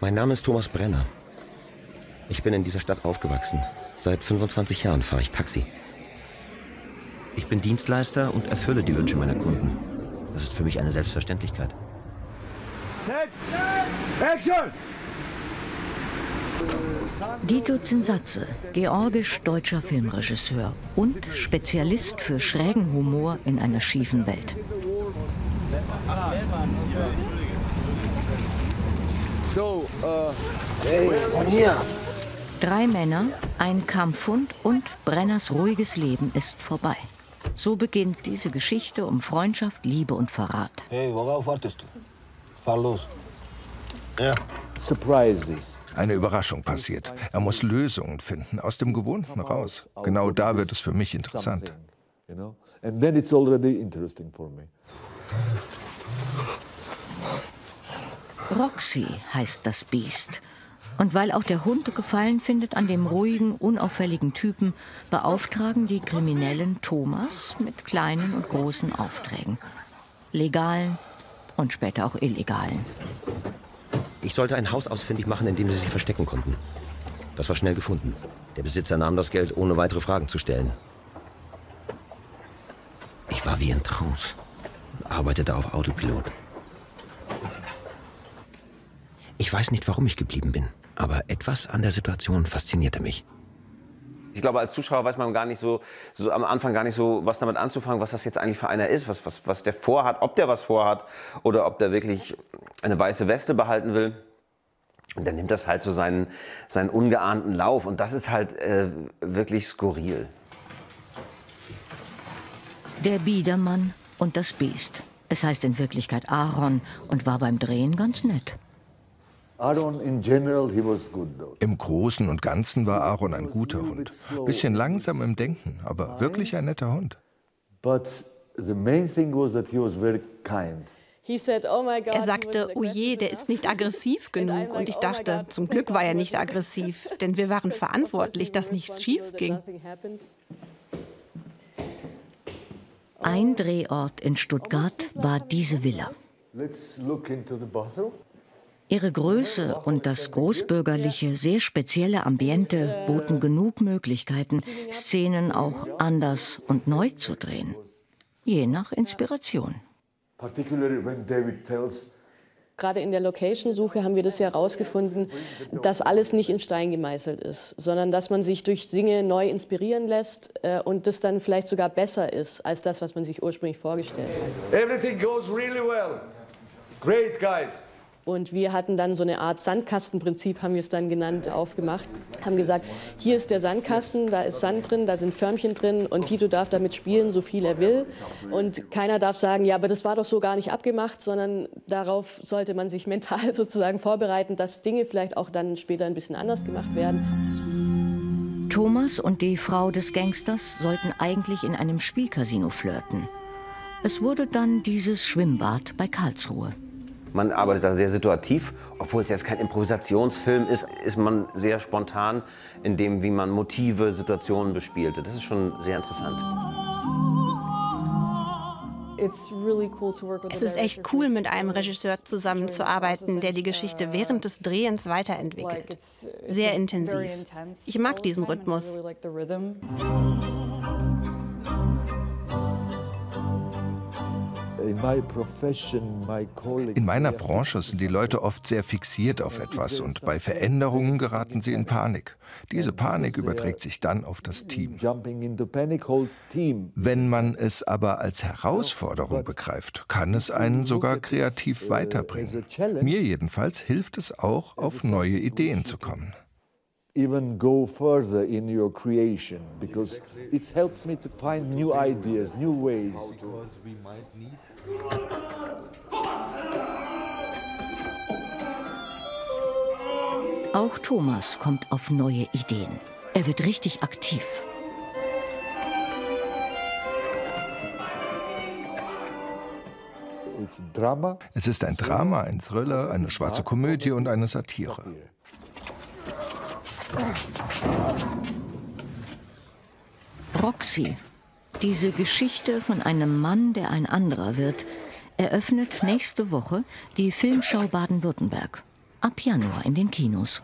Mein Name ist Thomas Brenner. Ich bin in dieser Stadt aufgewachsen. Seit 25 Jahren fahre ich Taxi. Ich bin Dienstleister und erfülle die Wünsche meiner Kunden. Das ist für mich eine Selbstverständlichkeit. Set! Action! Dito Zinsatze, georgisch-deutscher Filmregisseur und Spezialist für schrägen Humor in einer schiefen Welt. So, uh, hey, komm hier. Drei Männer, ein Kampfhund und Brenners ruhiges Leben ist vorbei. So beginnt diese Geschichte um Freundschaft, Liebe und Verrat. Hey, worauf wartest du? Fahr los. Ja. Surprises. Eine Überraschung passiert. Er muss Lösungen finden, aus dem Gewohnten raus. Genau da wird es für mich interessant. And then it's already interesting for me. Roxy heißt das Biest. Und weil auch der Hund Gefallen findet an dem ruhigen, unauffälligen Typen, beauftragen die Kriminellen Thomas mit kleinen und großen Aufträgen. Legalen und später auch illegalen. Ich sollte ein Haus ausfindig machen, in dem sie sich verstecken konnten. Das war schnell gefunden. Der Besitzer nahm das Geld, ohne weitere Fragen zu stellen. Ich war wie in Trance und arbeitete auf Autopilot. Ich weiß nicht, warum ich geblieben bin, aber etwas an der Situation faszinierte mich. Ich glaube, als Zuschauer weiß man gar nicht so, so am Anfang gar nicht so, was damit anzufangen, was das jetzt eigentlich für einer ist, was, was, was der vorhat, ob der was vorhat oder ob der wirklich eine weiße Weste behalten will. Und dann nimmt das halt so seinen, seinen ungeahnten Lauf. Und das ist halt äh, wirklich skurril. Der Biedermann und das Biest. Es heißt in Wirklichkeit Aaron und war beim Drehen ganz nett. Im Großen und Ganzen war Aaron ein guter Hund. Bisschen langsam im Denken, aber wirklich ein netter Hund. But the main thing was that he was very kind. Er sagte, oh je, der ist nicht aggressiv genug. Und ich dachte, zum Glück war er nicht aggressiv, denn wir waren verantwortlich, dass nichts schief ging. Ein Drehort in Stuttgart war diese Villa. Ihre Größe und das großbürgerliche, sehr spezielle Ambiente boten genug Möglichkeiten, Szenen auch anders und neu zu drehen. Je nach Inspiration. Gerade in der Location-Suche haben wir das ja herausgefunden, dass alles nicht in Stein gemeißelt ist, sondern dass man sich durch Dinge neu inspirieren lässt äh, und das dann vielleicht sogar besser ist als das, was man sich ursprünglich vorgestellt hat. everything goes really well. Great guys. Und wir hatten dann so eine Art Sandkastenprinzip, haben wir es dann genannt, aufgemacht. Haben gesagt, hier ist der Sandkasten, da ist Sand drin, da sind Förmchen drin und Tito darf damit spielen, so viel er will. Und keiner darf sagen, ja, aber das war doch so gar nicht abgemacht, sondern darauf sollte man sich mental sozusagen vorbereiten, dass Dinge vielleicht auch dann später ein bisschen anders gemacht werden. Thomas und die Frau des Gangsters sollten eigentlich in einem Spielcasino flirten. Es wurde dann dieses Schwimmbad bei Karlsruhe. Man arbeitet da sehr situativ, obwohl es jetzt kein Improvisationsfilm ist, ist man sehr spontan in dem, wie man Motive, Situationen bespielte. Das ist schon sehr interessant. Es ist echt cool, mit einem Regisseur zusammenzuarbeiten, der die Geschichte während des Drehens weiterentwickelt. Sehr intensiv. Ich mag diesen Rhythmus. In meiner Branche sind die Leute oft sehr fixiert auf etwas und bei Veränderungen geraten sie in Panik. Diese Panik überträgt sich dann auf das Team. Wenn man es aber als Herausforderung begreift, kann es einen sogar kreativ weiterbringen. Mir jedenfalls hilft es auch, auf neue Ideen zu kommen. Even go further in your creation because it helps me to find new ideas, new ways. Auch Thomas kommt auf neue Ideen. Er wird richtig aktiv. Es ist ein Drama, ein Thriller, eine schwarze Komödie und eine Satire. Roxy, diese Geschichte von einem Mann, der ein anderer wird, eröffnet nächste Woche die Filmschau Baden-Württemberg. Ab Januar in den Kinos.